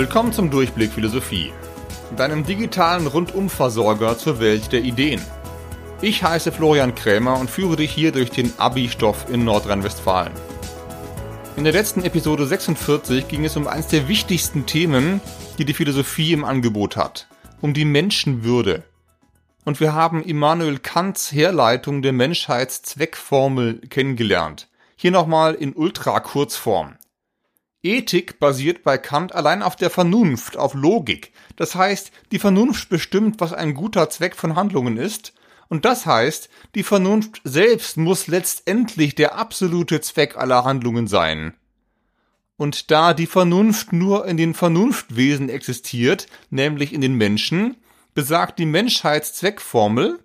Willkommen zum Durchblick Philosophie, deinem digitalen Rundumversorger zur Welt der Ideen. Ich heiße Florian Krämer und führe dich hier durch den Abi-Stoff in Nordrhein-Westfalen. In der letzten Episode 46 ging es um eines der wichtigsten Themen, die die Philosophie im Angebot hat, um die Menschenwürde. Und wir haben Immanuel Kants Herleitung der Menschheitszweckformel kennengelernt. Hier nochmal in Ultra-Kurzform. Ethik basiert bei Kant allein auf der Vernunft, auf Logik. Das heißt, die Vernunft bestimmt, was ein guter Zweck von Handlungen ist, und das heißt, die Vernunft selbst muss letztendlich der absolute Zweck aller Handlungen sein. Und da die Vernunft nur in den Vernunftwesen existiert, nämlich in den Menschen, besagt die Menschheitszweckformel,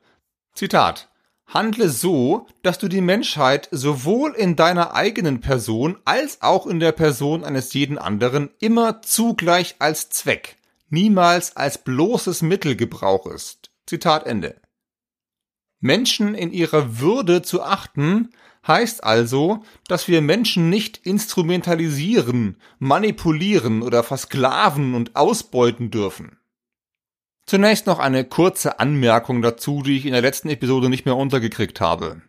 Zitat, Handle so, dass du die Menschheit sowohl in deiner eigenen Person als auch in der Person eines jeden anderen immer zugleich als Zweck, niemals als bloßes Mittel gebrauchest. Zitat Ende. Menschen in ihrer Würde zu achten, heißt also, dass wir Menschen nicht instrumentalisieren, manipulieren oder versklaven und ausbeuten dürfen. Zunächst noch eine kurze Anmerkung dazu, die ich in der letzten Episode nicht mehr untergekriegt habe.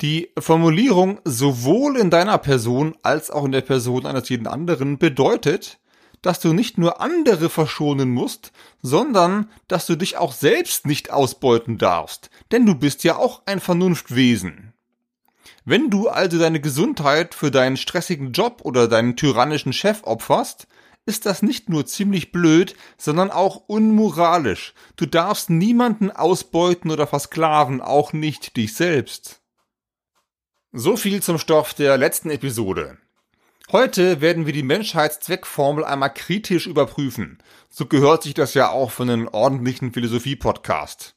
Die Formulierung sowohl in deiner Person als auch in der Person eines jeden anderen bedeutet, dass du nicht nur andere verschonen musst, sondern dass du dich auch selbst nicht ausbeuten darfst, denn du bist ja auch ein Vernunftwesen. Wenn du also deine Gesundheit für deinen stressigen Job oder deinen tyrannischen Chef opferst, ist das nicht nur ziemlich blöd, sondern auch unmoralisch. Du darfst niemanden ausbeuten oder versklaven, auch nicht dich selbst. So viel zum Stoff der letzten Episode. Heute werden wir die Menschheitszweckformel einmal kritisch überprüfen. So gehört sich das ja auch von einem ordentlichen Philosophie-Podcast.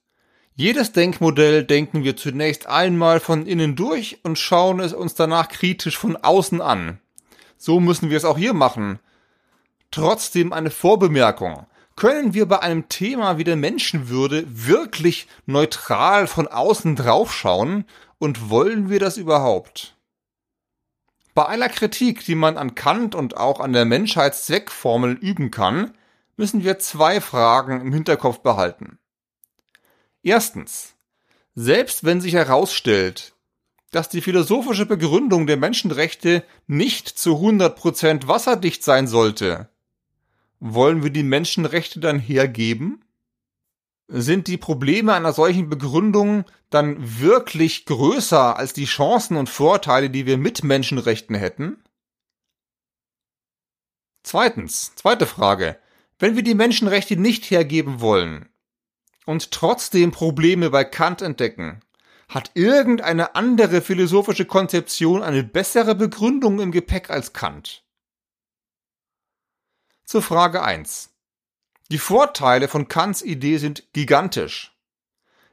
Jedes Denkmodell denken wir zunächst einmal von innen durch und schauen es uns danach kritisch von außen an. So müssen wir es auch hier machen. Trotzdem eine Vorbemerkung. Können wir bei einem Thema wie der Menschenwürde wirklich neutral von außen draufschauen und wollen wir das überhaupt? Bei aller Kritik, die man an Kant und auch an der Menschheitszweckformel üben kann, müssen wir zwei Fragen im Hinterkopf behalten. Erstens. Selbst wenn sich herausstellt, dass die philosophische Begründung der Menschenrechte nicht zu 100% wasserdicht sein sollte, wollen wir die Menschenrechte dann hergeben? Sind die Probleme einer solchen Begründung dann wirklich größer als die Chancen und Vorteile, die wir mit Menschenrechten hätten? Zweitens, zweite Frage. Wenn wir die Menschenrechte nicht hergeben wollen und trotzdem Probleme bei Kant entdecken, hat irgendeine andere philosophische Konzeption eine bessere Begründung im Gepäck als Kant? Zur Frage 1. Die Vorteile von Kants Idee sind gigantisch.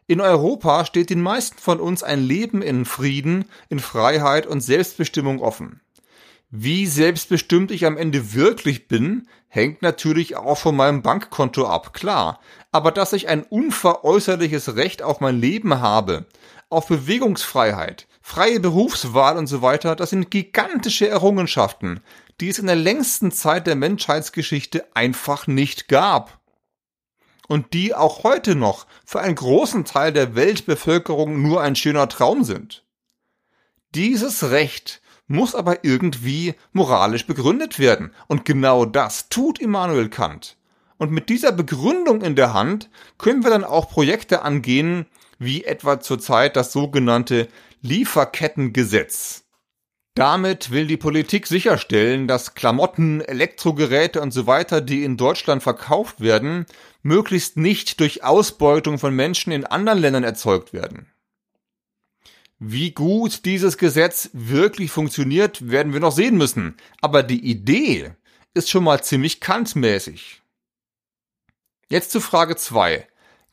In Europa steht den meisten von uns ein Leben in Frieden, in Freiheit und Selbstbestimmung offen. Wie selbstbestimmt ich am Ende wirklich bin, hängt natürlich auch von meinem Bankkonto ab, klar. Aber dass ich ein unveräußerliches Recht auf mein Leben habe, auf Bewegungsfreiheit, freie Berufswahl und so weiter, das sind gigantische Errungenschaften, die es in der längsten Zeit der Menschheitsgeschichte einfach nicht gab. Und die auch heute noch für einen großen Teil der Weltbevölkerung nur ein schöner Traum sind. Dieses Recht muss aber irgendwie moralisch begründet werden. Und genau das tut Immanuel Kant. Und mit dieser Begründung in der Hand können wir dann auch Projekte angehen, wie etwa zurzeit das sogenannte Lieferkettengesetz. Damit will die Politik sicherstellen, dass Klamotten, Elektrogeräte und so weiter, die in Deutschland verkauft werden, möglichst nicht durch Ausbeutung von Menschen in anderen Ländern erzeugt werden. Wie gut dieses Gesetz wirklich funktioniert, werden wir noch sehen müssen. Aber die Idee ist schon mal ziemlich kantmäßig. Jetzt zu Frage 2.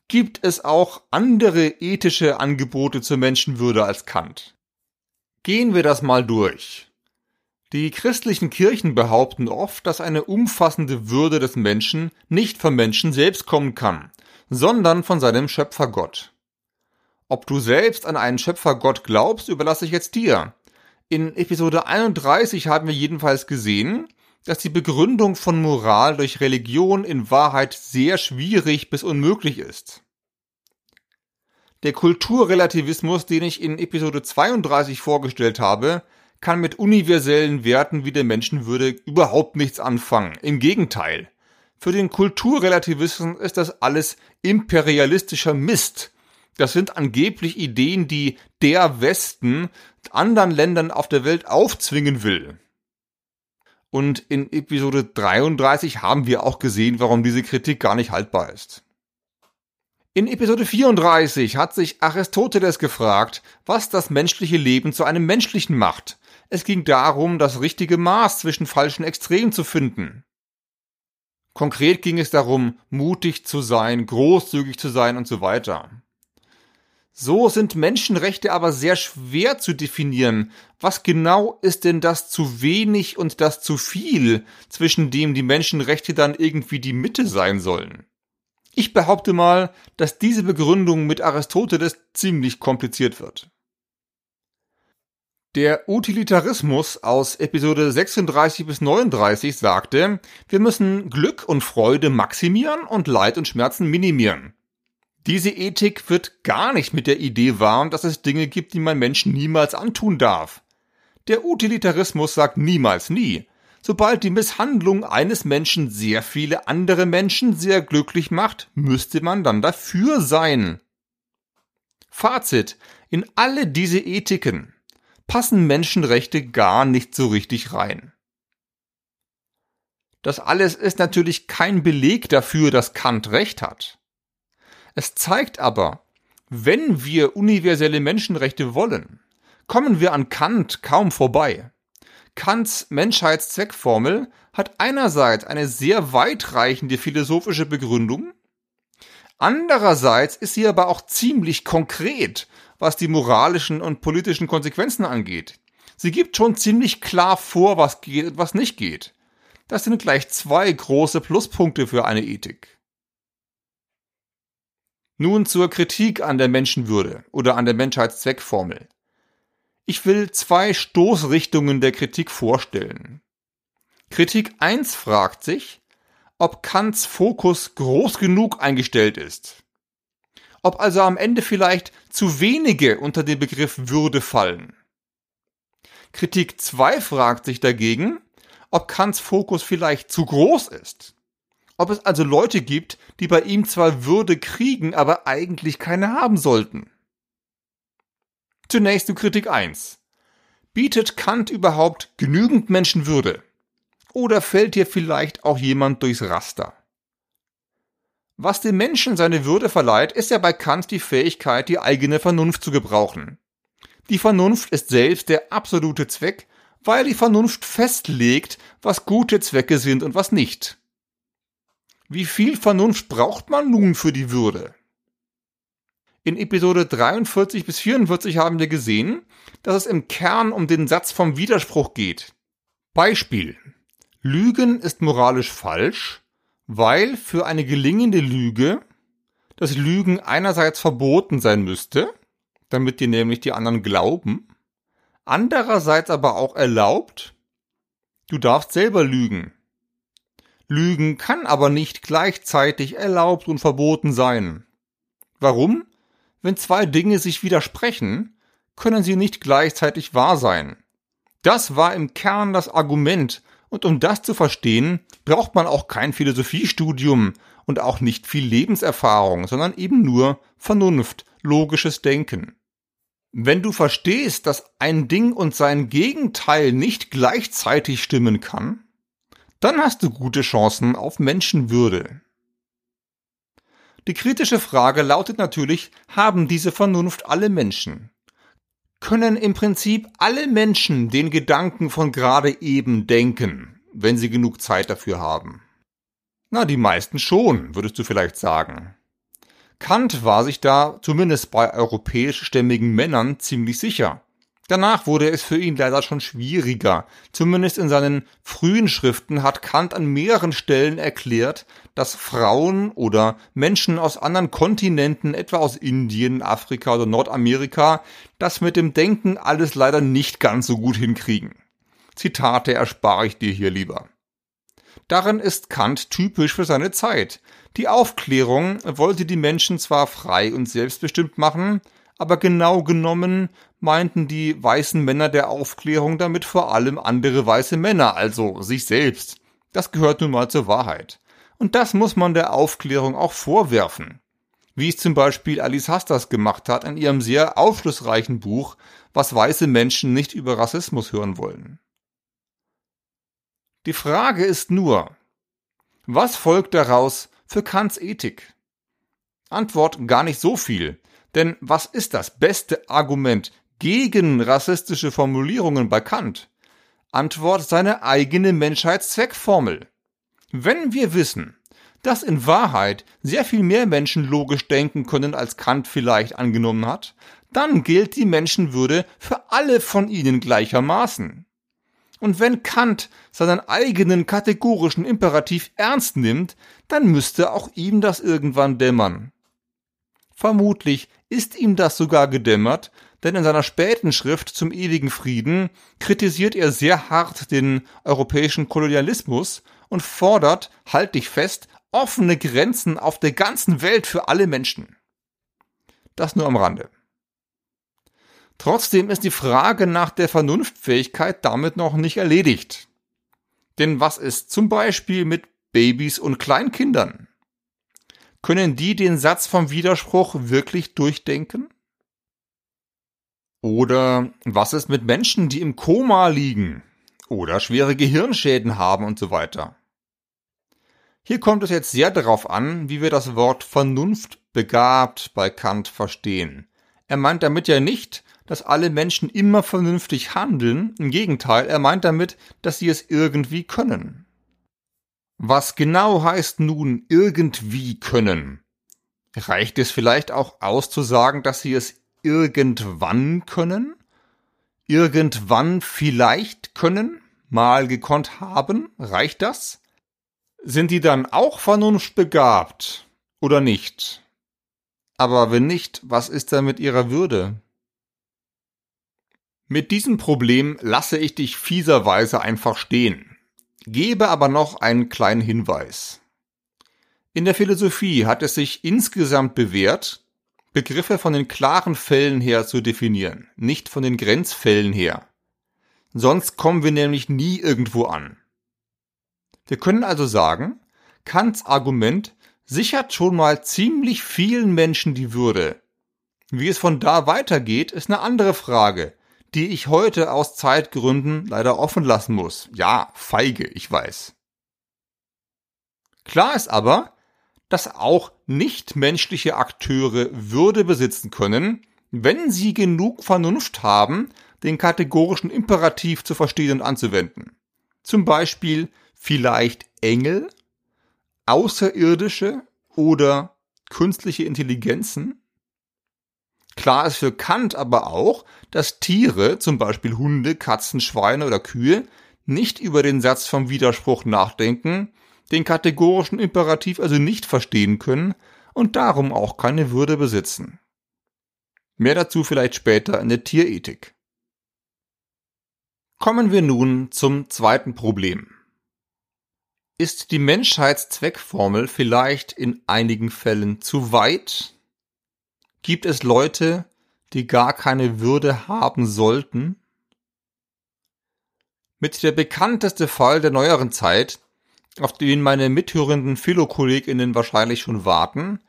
Gibt es auch andere ethische Angebote zur Menschenwürde als Kant? Gehen wir das mal durch. Die christlichen Kirchen behaupten oft, dass eine umfassende Würde des Menschen nicht vom Menschen selbst kommen kann, sondern von seinem Schöpfergott. Ob du selbst an einen Schöpfergott glaubst, überlasse ich jetzt dir. In Episode 31 haben wir jedenfalls gesehen, dass die Begründung von Moral durch Religion in Wahrheit sehr schwierig bis unmöglich ist. Der Kulturrelativismus, den ich in Episode 32 vorgestellt habe, kann mit universellen Werten wie der Menschenwürde überhaupt nichts anfangen. Im Gegenteil. Für den Kulturrelativisten ist das alles imperialistischer Mist. Das sind angeblich Ideen, die der Westen anderen Ländern auf der Welt aufzwingen will. Und in Episode 33 haben wir auch gesehen, warum diese Kritik gar nicht haltbar ist. In Episode 34 hat sich Aristoteles gefragt, was das menschliche Leben zu einem menschlichen macht. Es ging darum, das richtige Maß zwischen falschen Extremen zu finden. Konkret ging es darum, mutig zu sein, großzügig zu sein und so weiter. So sind Menschenrechte aber sehr schwer zu definieren. Was genau ist denn das zu wenig und das zu viel, zwischen dem die Menschenrechte dann irgendwie die Mitte sein sollen? Ich behaupte mal, dass diese Begründung mit Aristoteles ziemlich kompliziert wird. Der Utilitarismus aus Episode 36 bis 39 sagte, wir müssen Glück und Freude maximieren und Leid und Schmerzen minimieren. Diese Ethik wird gar nicht mit der Idee warm, dass es Dinge gibt, die man Menschen niemals antun darf. Der Utilitarismus sagt niemals nie. Sobald die Misshandlung eines Menschen sehr viele andere Menschen sehr glücklich macht, müsste man dann dafür sein. Fazit. In alle diese Ethiken passen Menschenrechte gar nicht so richtig rein. Das alles ist natürlich kein Beleg dafür, dass Kant recht hat. Es zeigt aber, wenn wir universelle Menschenrechte wollen, kommen wir an Kant kaum vorbei. Kants Menschheitszweckformel hat einerseits eine sehr weitreichende philosophische Begründung, andererseits ist sie aber auch ziemlich konkret was die moralischen und politischen Konsequenzen angeht. Sie gibt schon ziemlich klar vor, was geht und was nicht geht. Das sind gleich zwei große Pluspunkte für eine Ethik. Nun zur Kritik an der Menschenwürde oder an der Menschheitszweckformel. Ich will zwei Stoßrichtungen der Kritik vorstellen. Kritik 1 fragt sich, ob Kants Fokus groß genug eingestellt ist ob also am Ende vielleicht zu wenige unter den Begriff Würde fallen. Kritik 2 fragt sich dagegen, ob Kants Fokus vielleicht zu groß ist. Ob es also Leute gibt, die bei ihm zwar Würde kriegen, aber eigentlich keine haben sollten. Zunächst zu Kritik 1. Bietet Kant überhaupt genügend Menschenwürde? Oder fällt hier vielleicht auch jemand durchs Raster? Was dem Menschen seine Würde verleiht, ist ja bei Kant die Fähigkeit, die eigene Vernunft zu gebrauchen. Die Vernunft ist selbst der absolute Zweck, weil die Vernunft festlegt, was gute Zwecke sind und was nicht. Wie viel Vernunft braucht man nun für die Würde? In Episode 43 bis 44 haben wir gesehen, dass es im Kern um den Satz vom Widerspruch geht. Beispiel. Lügen ist moralisch falsch, weil für eine gelingende Lüge das Lügen einerseits verboten sein müsste, damit dir nämlich die anderen glauben, andererseits aber auch erlaubt, du darfst selber lügen. Lügen kann aber nicht gleichzeitig erlaubt und verboten sein. Warum? Wenn zwei Dinge sich widersprechen, können sie nicht gleichzeitig wahr sein. Das war im Kern das Argument, und um das zu verstehen, braucht man auch kein Philosophiestudium und auch nicht viel Lebenserfahrung, sondern eben nur Vernunft, logisches Denken. Wenn du verstehst, dass ein Ding und sein Gegenteil nicht gleichzeitig stimmen kann, dann hast du gute Chancen auf Menschenwürde. Die kritische Frage lautet natürlich, haben diese Vernunft alle Menschen? können im Prinzip alle Menschen den Gedanken von gerade eben denken, wenn sie genug Zeit dafür haben. Na, die meisten schon, würdest du vielleicht sagen. Kant war sich da, zumindest bei europäischstämmigen Männern, ziemlich sicher. Danach wurde es für ihn leider schon schwieriger. Zumindest in seinen frühen Schriften hat Kant an mehreren Stellen erklärt, dass Frauen oder Menschen aus anderen Kontinenten, etwa aus Indien, Afrika oder Nordamerika, das mit dem Denken alles leider nicht ganz so gut hinkriegen. Zitate erspare ich dir hier lieber. Darin ist Kant typisch für seine Zeit. Die Aufklärung wollte die Menschen zwar frei und selbstbestimmt machen, aber genau genommen meinten die weißen Männer der Aufklärung damit vor allem andere weiße Männer, also sich selbst. Das gehört nun mal zur Wahrheit. Und das muss man der Aufklärung auch vorwerfen. Wie es zum Beispiel Alice Hastas gemacht hat in ihrem sehr aufschlussreichen Buch, was weiße Menschen nicht über Rassismus hören wollen. Die Frage ist nur, was folgt daraus für Kants Ethik? Antwort gar nicht so viel, denn was ist das beste Argument gegen rassistische Formulierungen bei Kant? Antwort seine eigene Menschheitszweckformel. Wenn wir wissen, dass in Wahrheit sehr viel mehr Menschen logisch denken können, als Kant vielleicht angenommen hat, dann gilt die Menschenwürde für alle von ihnen gleichermaßen. Und wenn Kant seinen eigenen kategorischen Imperativ ernst nimmt, dann müsste auch ihm das irgendwann dämmern. Vermutlich ist ihm das sogar gedämmert, denn in seiner späten Schrift zum ewigen Frieden kritisiert er sehr hart den europäischen Kolonialismus und fordert, halt dich fest, offene Grenzen auf der ganzen Welt für alle Menschen. Das nur am Rande. Trotzdem ist die Frage nach der Vernunftfähigkeit damit noch nicht erledigt. Denn was ist zum Beispiel mit Babys und Kleinkindern? Können die den Satz vom Widerspruch wirklich durchdenken? Oder was ist mit Menschen, die im Koma liegen oder schwere Gehirnschäden haben und so weiter? Hier kommt es jetzt sehr darauf an, wie wir das Wort Vernunft begabt bei Kant verstehen. Er meint damit ja nicht, dass alle Menschen immer vernünftig handeln. Im Gegenteil, er meint damit, dass sie es irgendwie können. Was genau heißt nun irgendwie können? Reicht es vielleicht auch aus zu sagen, dass sie es irgendwann können? Irgendwann vielleicht können? Mal gekonnt haben? Reicht das? Sind die dann auch vernunftbegabt oder nicht? Aber wenn nicht, was ist dann mit ihrer Würde? Mit diesem Problem lasse ich dich fieserweise einfach stehen, gebe aber noch einen kleinen Hinweis. In der Philosophie hat es sich insgesamt bewährt, Begriffe von den klaren Fällen her zu definieren, nicht von den Grenzfällen her. Sonst kommen wir nämlich nie irgendwo an. Wir können also sagen, Kants Argument sichert schon mal ziemlich vielen Menschen die Würde. Wie es von da weitergeht, ist eine andere Frage, die ich heute aus Zeitgründen leider offen lassen muss. Ja, feige, ich weiß. Klar ist aber, dass auch nichtmenschliche Akteure Würde besitzen können, wenn sie genug Vernunft haben, den kategorischen Imperativ zu verstehen und anzuwenden. Zum Beispiel vielleicht Engel, Außerirdische oder künstliche Intelligenzen, Klar ist für Kant aber auch, dass Tiere, zum Beispiel Hunde, Katzen, Schweine oder Kühe, nicht über den Satz vom Widerspruch nachdenken, den kategorischen Imperativ also nicht verstehen können und darum auch keine Würde besitzen. Mehr dazu vielleicht später in der Tierethik. Kommen wir nun zum zweiten Problem. Ist die Menschheitszweckformel vielleicht in einigen Fällen zu weit Gibt es Leute, die gar keine Würde haben sollten? Mit der bekannteste Fall der neueren Zeit, auf den meine mithörenden Philokolleginnen wahrscheinlich schon warten,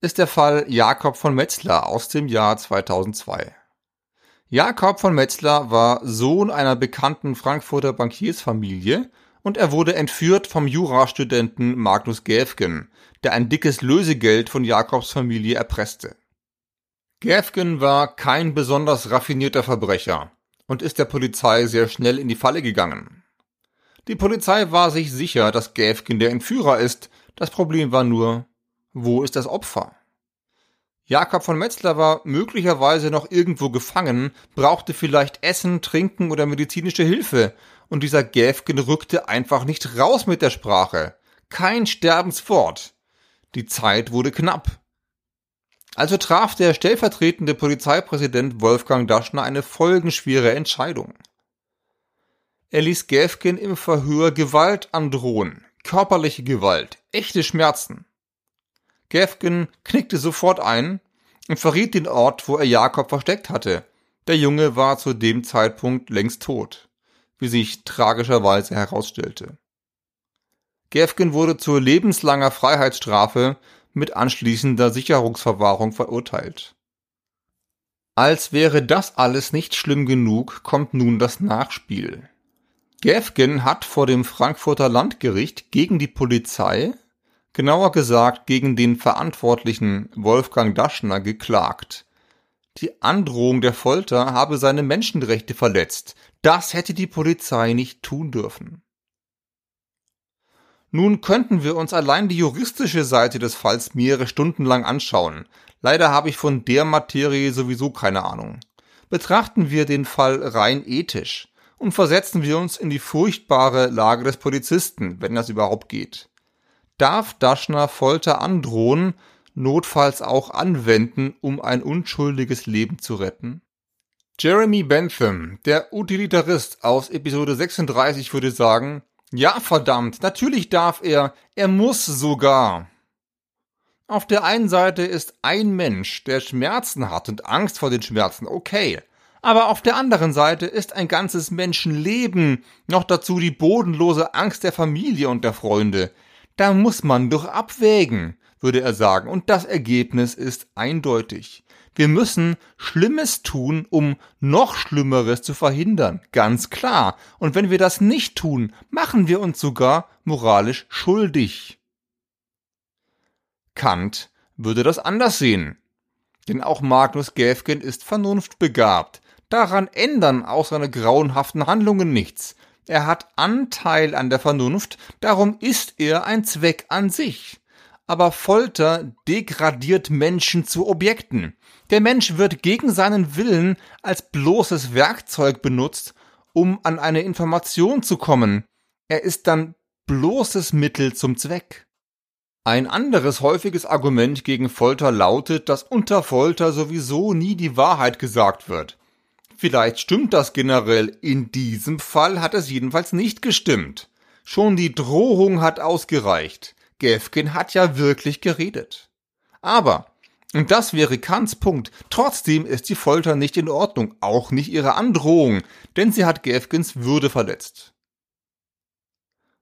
ist der Fall Jakob von Metzler aus dem Jahr 2002. Jakob von Metzler war Sohn einer bekannten Frankfurter Bankiersfamilie und er wurde entführt vom Jurastudenten Magnus Gäfgen, der ein dickes Lösegeld von Jakobs Familie erpresste. Gäfgen war kein besonders raffinierter Verbrecher und ist der Polizei sehr schnell in die Falle gegangen. Die Polizei war sich sicher, dass Gäfgen der Entführer ist, das Problem war nur, wo ist das Opfer? Jakob von Metzler war möglicherweise noch irgendwo gefangen, brauchte vielleicht Essen, Trinken oder medizinische Hilfe, und dieser Gäfgen rückte einfach nicht raus mit der Sprache. Kein Sterbenswort. Die Zeit wurde knapp. Also traf der stellvertretende Polizeipräsident Wolfgang Daschner eine folgenschwere Entscheidung. Er ließ Gäfgen im Verhör Gewalt androhen, körperliche Gewalt, echte Schmerzen. Gäfgen knickte sofort ein und verriet den Ort, wo er Jakob versteckt hatte. Der Junge war zu dem Zeitpunkt längst tot, wie sich tragischerweise herausstellte. Gäfgen wurde zu lebenslanger Freiheitsstrafe mit anschließender Sicherungsverwahrung verurteilt. Als wäre das alles nicht schlimm genug, kommt nun das Nachspiel. Gäfgen hat vor dem Frankfurter Landgericht gegen die Polizei, genauer gesagt gegen den Verantwortlichen Wolfgang Daschner, geklagt. Die Androhung der Folter habe seine Menschenrechte verletzt. Das hätte die Polizei nicht tun dürfen. Nun könnten wir uns allein die juristische Seite des Falls mehrere Stunden lang anschauen. Leider habe ich von der Materie sowieso keine Ahnung. Betrachten wir den Fall rein ethisch und versetzen wir uns in die furchtbare Lage des Polizisten, wenn das überhaupt geht. Darf Daschner Folter androhen, notfalls auch anwenden, um ein unschuldiges Leben zu retten? Jeremy Bentham, der Utilitarist aus Episode 36, würde sagen, ja, verdammt, natürlich darf er, er muss sogar. Auf der einen Seite ist ein Mensch, der Schmerzen hat und Angst vor den Schmerzen, okay. Aber auf der anderen Seite ist ein ganzes Menschenleben, noch dazu die bodenlose Angst der Familie und der Freunde. Da muss man doch abwägen, würde er sagen, und das Ergebnis ist eindeutig. Wir müssen Schlimmes tun, um noch Schlimmeres zu verhindern. Ganz klar. Und wenn wir das nicht tun, machen wir uns sogar moralisch schuldig. Kant würde das anders sehen. Denn auch Magnus Gäfgen ist vernunftbegabt. Daran ändern auch seine grauenhaften Handlungen nichts. Er hat Anteil an der Vernunft, darum ist er ein Zweck an sich aber Folter degradiert Menschen zu Objekten. Der Mensch wird gegen seinen Willen als bloßes Werkzeug benutzt, um an eine Information zu kommen. Er ist dann bloßes Mittel zum Zweck. Ein anderes häufiges Argument gegen Folter lautet, dass unter Folter sowieso nie die Wahrheit gesagt wird. Vielleicht stimmt das generell, in diesem Fall hat es jedenfalls nicht gestimmt. Schon die Drohung hat ausgereicht. Gefkin hat ja wirklich geredet. Aber, und das wäre Kants Punkt, trotzdem ist die Folter nicht in Ordnung, auch nicht ihre Androhung, denn sie hat Gefkins Würde verletzt.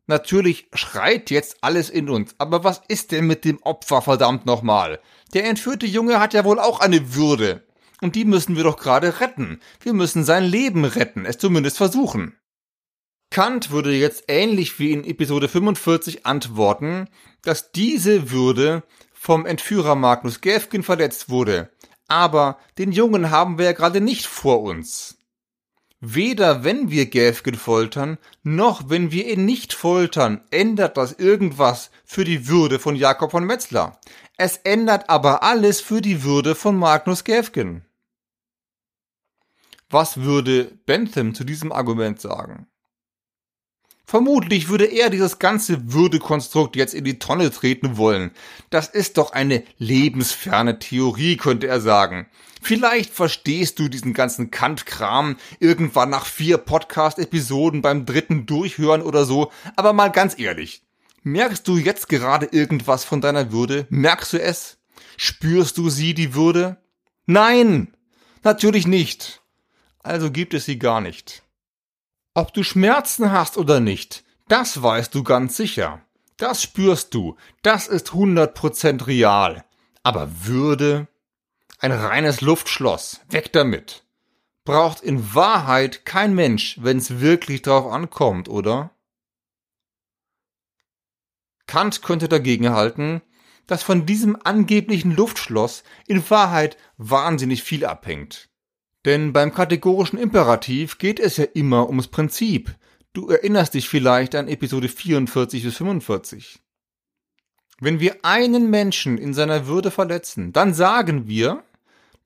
Natürlich schreit jetzt alles in uns, aber was ist denn mit dem Opfer verdammt nochmal? Der entführte Junge hat ja wohl auch eine Würde. Und die müssen wir doch gerade retten. Wir müssen sein Leben retten, es zumindest versuchen. Kant würde jetzt ähnlich wie in Episode 45 antworten, dass diese Würde vom Entführer Magnus Gäfgen verletzt wurde. Aber den Jungen haben wir ja gerade nicht vor uns. Weder wenn wir Gäfgen foltern, noch wenn wir ihn nicht foltern, ändert das irgendwas für die Würde von Jakob von Metzler. Es ändert aber alles für die Würde von Magnus Gäfgen. Was würde Bentham zu diesem Argument sagen? Vermutlich würde er dieses ganze Würdekonstrukt jetzt in die Tonne treten wollen. Das ist doch eine lebensferne Theorie, könnte er sagen. Vielleicht verstehst du diesen ganzen Kant-Kram irgendwann nach vier Podcast-Episoden beim dritten Durchhören oder so, aber mal ganz ehrlich. Merkst du jetzt gerade irgendwas von deiner Würde? Merkst du es? Spürst du sie, die Würde? Nein! Natürlich nicht. Also gibt es sie gar nicht. Ob du Schmerzen hast oder nicht, das weißt du ganz sicher. Das spürst du. Das ist 100% real. Aber Würde? Ein reines Luftschloss. Weg damit. Braucht in Wahrheit kein Mensch, wenn's wirklich drauf ankommt, oder? Kant könnte dagegen halten, dass von diesem angeblichen Luftschloss in Wahrheit wahnsinnig viel abhängt. Denn beim kategorischen Imperativ geht es ja immer ums Prinzip. Du erinnerst dich vielleicht an Episode 44 bis 45. Wenn wir einen Menschen in seiner Würde verletzen, dann sagen wir,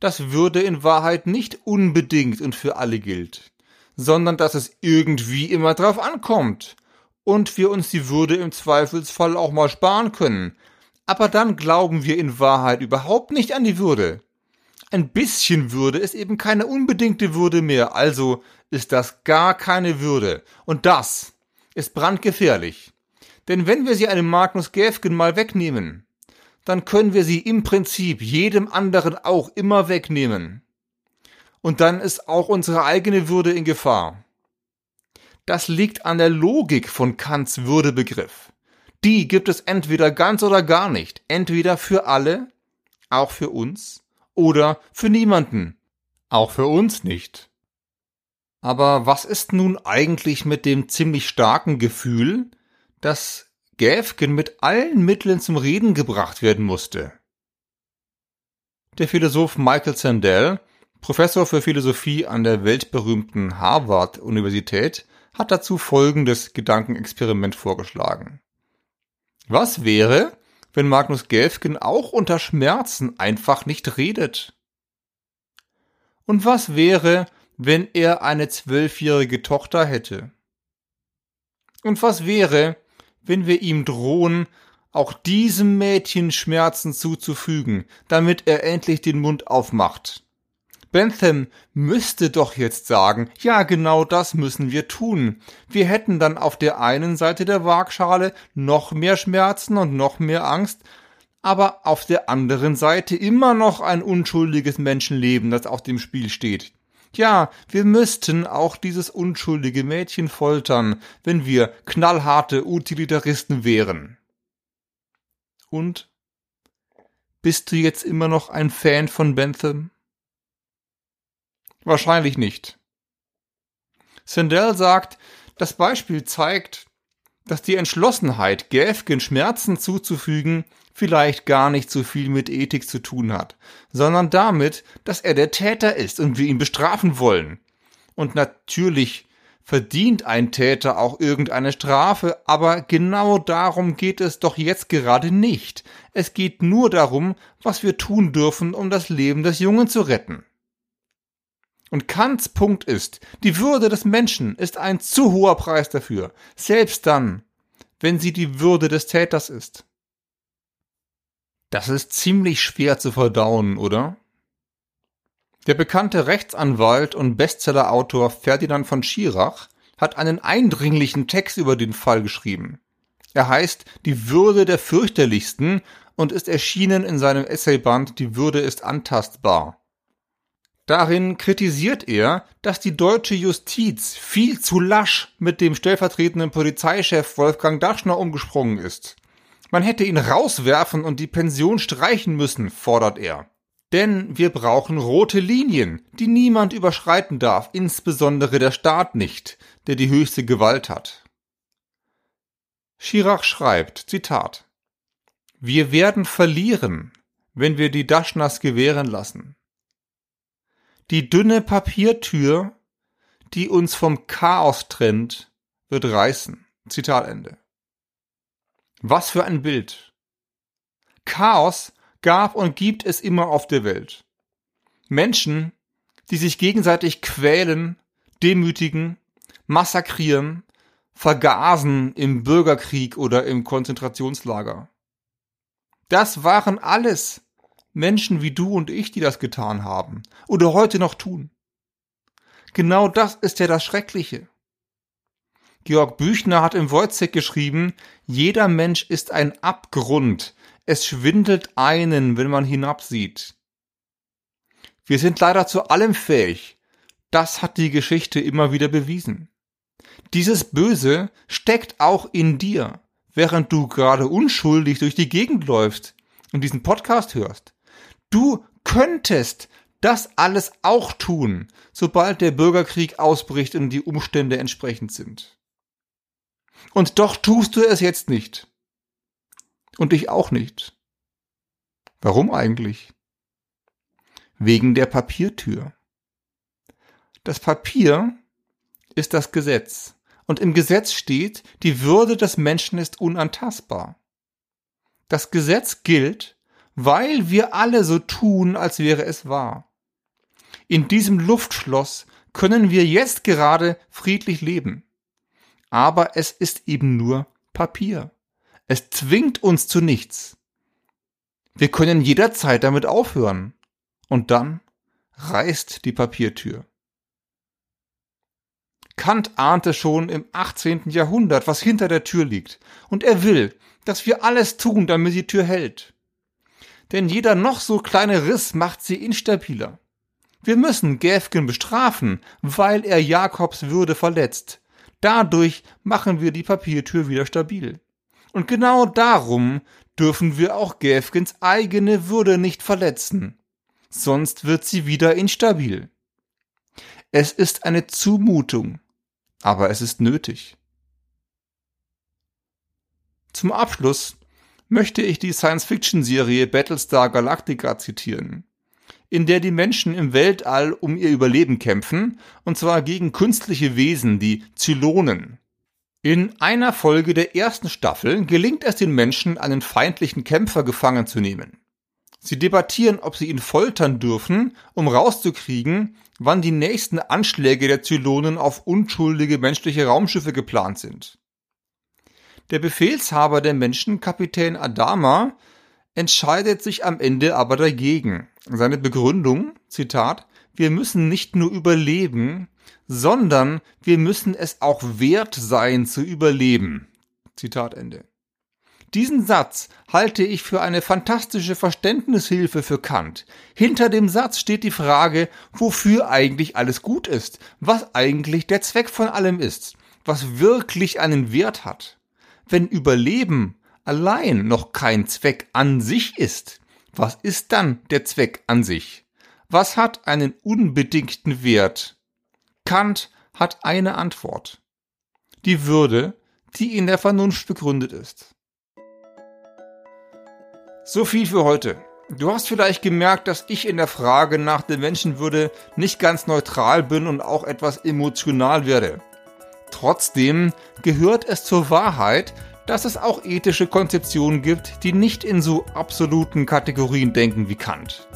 dass Würde in Wahrheit nicht unbedingt und für alle gilt, sondern dass es irgendwie immer drauf ankommt und wir uns die Würde im Zweifelsfall auch mal sparen können. Aber dann glauben wir in Wahrheit überhaupt nicht an die Würde, ein bisschen Würde ist eben keine unbedingte Würde mehr, also ist das gar keine Würde. Und das ist brandgefährlich. Denn wenn wir sie einem Magnus Gäfgen mal wegnehmen, dann können wir sie im Prinzip jedem anderen auch immer wegnehmen. Und dann ist auch unsere eigene Würde in Gefahr. Das liegt an der Logik von Kants Würdebegriff. Die gibt es entweder ganz oder gar nicht. Entweder für alle, auch für uns, oder für niemanden, auch für uns nicht. Aber was ist nun eigentlich mit dem ziemlich starken Gefühl, dass Gäfgen mit allen Mitteln zum Reden gebracht werden musste? Der Philosoph Michael Sandel, Professor für Philosophie an der weltberühmten Harvard-Universität, hat dazu folgendes Gedankenexperiment vorgeschlagen. Was wäre, wenn Magnus Gelfgen auch unter Schmerzen einfach nicht redet? Und was wäre, wenn er eine zwölfjährige Tochter hätte? Und was wäre, wenn wir ihm drohen, auch diesem Mädchen Schmerzen zuzufügen, damit er endlich den Mund aufmacht? Bentham müsste doch jetzt sagen, ja, genau das müssen wir tun. Wir hätten dann auf der einen Seite der Waagschale noch mehr Schmerzen und noch mehr Angst, aber auf der anderen Seite immer noch ein unschuldiges Menschenleben, das auf dem Spiel steht. Ja, wir müssten auch dieses unschuldige Mädchen foltern, wenn wir knallharte Utilitaristen wären. Und? Bist du jetzt immer noch ein Fan von Bentham? Wahrscheinlich nicht. Sandel sagt, das Beispiel zeigt, dass die Entschlossenheit, Gäfgen Schmerzen zuzufügen, vielleicht gar nicht so viel mit Ethik zu tun hat, sondern damit, dass er der Täter ist und wir ihn bestrafen wollen. Und natürlich verdient ein Täter auch irgendeine Strafe, aber genau darum geht es doch jetzt gerade nicht. Es geht nur darum, was wir tun dürfen, um das Leben des Jungen zu retten. Und Kants Punkt ist, die Würde des Menschen ist ein zu hoher Preis dafür, selbst dann, wenn sie die Würde des Täters ist. Das ist ziemlich schwer zu verdauen, oder? Der bekannte Rechtsanwalt und Bestsellerautor Ferdinand von Schirach hat einen eindringlichen Text über den Fall geschrieben. Er heißt Die Würde der Fürchterlichsten und ist erschienen in seinem Essayband Die Würde ist antastbar. Darin kritisiert er, dass die deutsche Justiz viel zu lasch mit dem stellvertretenden Polizeichef Wolfgang Daschner umgesprungen ist. Man hätte ihn rauswerfen und die Pension streichen müssen, fordert er. Denn wir brauchen rote Linien, die niemand überschreiten darf, insbesondere der Staat nicht, der die höchste Gewalt hat. Schirach schreibt, Zitat, Wir werden verlieren, wenn wir die Daschners gewähren lassen. Die dünne Papiertür, die uns vom Chaos trennt, wird reißen. Zitat Ende. Was für ein Bild. Chaos gab und gibt es immer auf der Welt. Menschen, die sich gegenseitig quälen, demütigen, massakrieren, vergasen im Bürgerkrieg oder im Konzentrationslager. Das waren alles Menschen wie du und ich, die das getan haben oder heute noch tun. Genau das ist ja das Schreckliche. Georg Büchner hat im Wojcek geschrieben, jeder Mensch ist ein Abgrund. Es schwindelt einen, wenn man hinabsieht. Wir sind leider zu allem fähig. Das hat die Geschichte immer wieder bewiesen. Dieses Böse steckt auch in dir, während du gerade unschuldig durch die Gegend läufst und diesen Podcast hörst. Du könntest das alles auch tun, sobald der Bürgerkrieg ausbricht und die Umstände entsprechend sind. Und doch tust du es jetzt nicht. Und ich auch nicht. Warum eigentlich? Wegen der Papiertür. Das Papier ist das Gesetz. Und im Gesetz steht, die Würde des Menschen ist unantastbar. Das Gesetz gilt, weil wir alle so tun, als wäre es wahr. In diesem Luftschloss können wir jetzt gerade friedlich leben. Aber es ist eben nur Papier. Es zwingt uns zu nichts. Wir können jederzeit damit aufhören. Und dann reißt die Papiertür. Kant ahnte schon im 18. Jahrhundert, was hinter der Tür liegt, und er will, dass wir alles tun, damit die Tür hält. Denn jeder noch so kleine Riss macht sie instabiler. Wir müssen Gäfgen bestrafen, weil er Jakobs Würde verletzt. Dadurch machen wir die Papiertür wieder stabil. Und genau darum dürfen wir auch Gäfgens eigene Würde nicht verletzen. Sonst wird sie wieder instabil. Es ist eine Zumutung, aber es ist nötig. Zum Abschluss möchte ich die Science-Fiction-Serie Battlestar Galactica zitieren, in der die Menschen im Weltall um ihr Überleben kämpfen, und zwar gegen künstliche Wesen, die Zylonen. In einer Folge der ersten Staffel gelingt es den Menschen, einen feindlichen Kämpfer gefangen zu nehmen. Sie debattieren, ob sie ihn foltern dürfen, um rauszukriegen, wann die nächsten Anschläge der Zylonen auf unschuldige menschliche Raumschiffe geplant sind. Der Befehlshaber der Menschen, Kapitän Adama, entscheidet sich am Ende aber dagegen. Seine Begründung, Zitat, wir müssen nicht nur überleben, sondern wir müssen es auch wert sein zu überleben. Zitat Ende. Diesen Satz halte ich für eine fantastische Verständnishilfe für Kant. Hinter dem Satz steht die Frage, wofür eigentlich alles gut ist, was eigentlich der Zweck von allem ist, was wirklich einen Wert hat. Wenn Überleben allein noch kein Zweck an sich ist, was ist dann der Zweck an sich? Was hat einen unbedingten Wert? Kant hat eine Antwort. Die Würde, die in der Vernunft begründet ist. So viel für heute. Du hast vielleicht gemerkt, dass ich in der Frage nach der Menschenwürde nicht ganz neutral bin und auch etwas emotional werde. Trotzdem gehört es zur Wahrheit, dass es auch ethische Konzeptionen gibt, die nicht in so absoluten Kategorien denken wie Kant.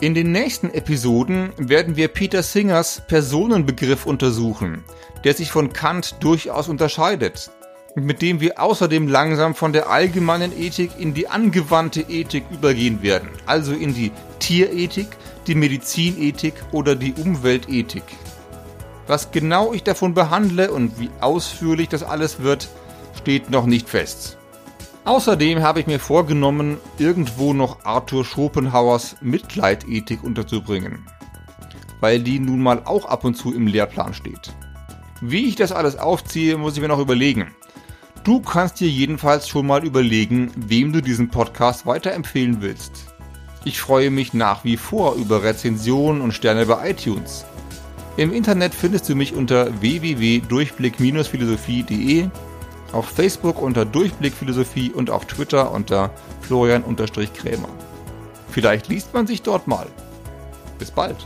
In den nächsten Episoden werden wir Peter Singers Personenbegriff untersuchen, der sich von Kant durchaus unterscheidet, und mit dem wir außerdem langsam von der allgemeinen Ethik in die angewandte Ethik übergehen werden, also in die Tierethik, die Medizinethik oder die Umweltethik. Was genau ich davon behandle und wie ausführlich das alles wird, steht noch nicht fest. Außerdem habe ich mir vorgenommen, irgendwo noch Arthur Schopenhauers Mitleidethik unterzubringen, weil die nun mal auch ab und zu im Lehrplan steht. Wie ich das alles aufziehe, muss ich mir noch überlegen. Du kannst dir jedenfalls schon mal überlegen, wem du diesen Podcast weiterempfehlen willst. Ich freue mich nach wie vor über Rezensionen und Sterne bei iTunes. Im Internet findest du mich unter www.durchblick-philosophie.de auf Facebook unter Durchblick Philosophie und auf Twitter unter Florian-Krämer. Vielleicht liest man sich dort mal. Bis bald.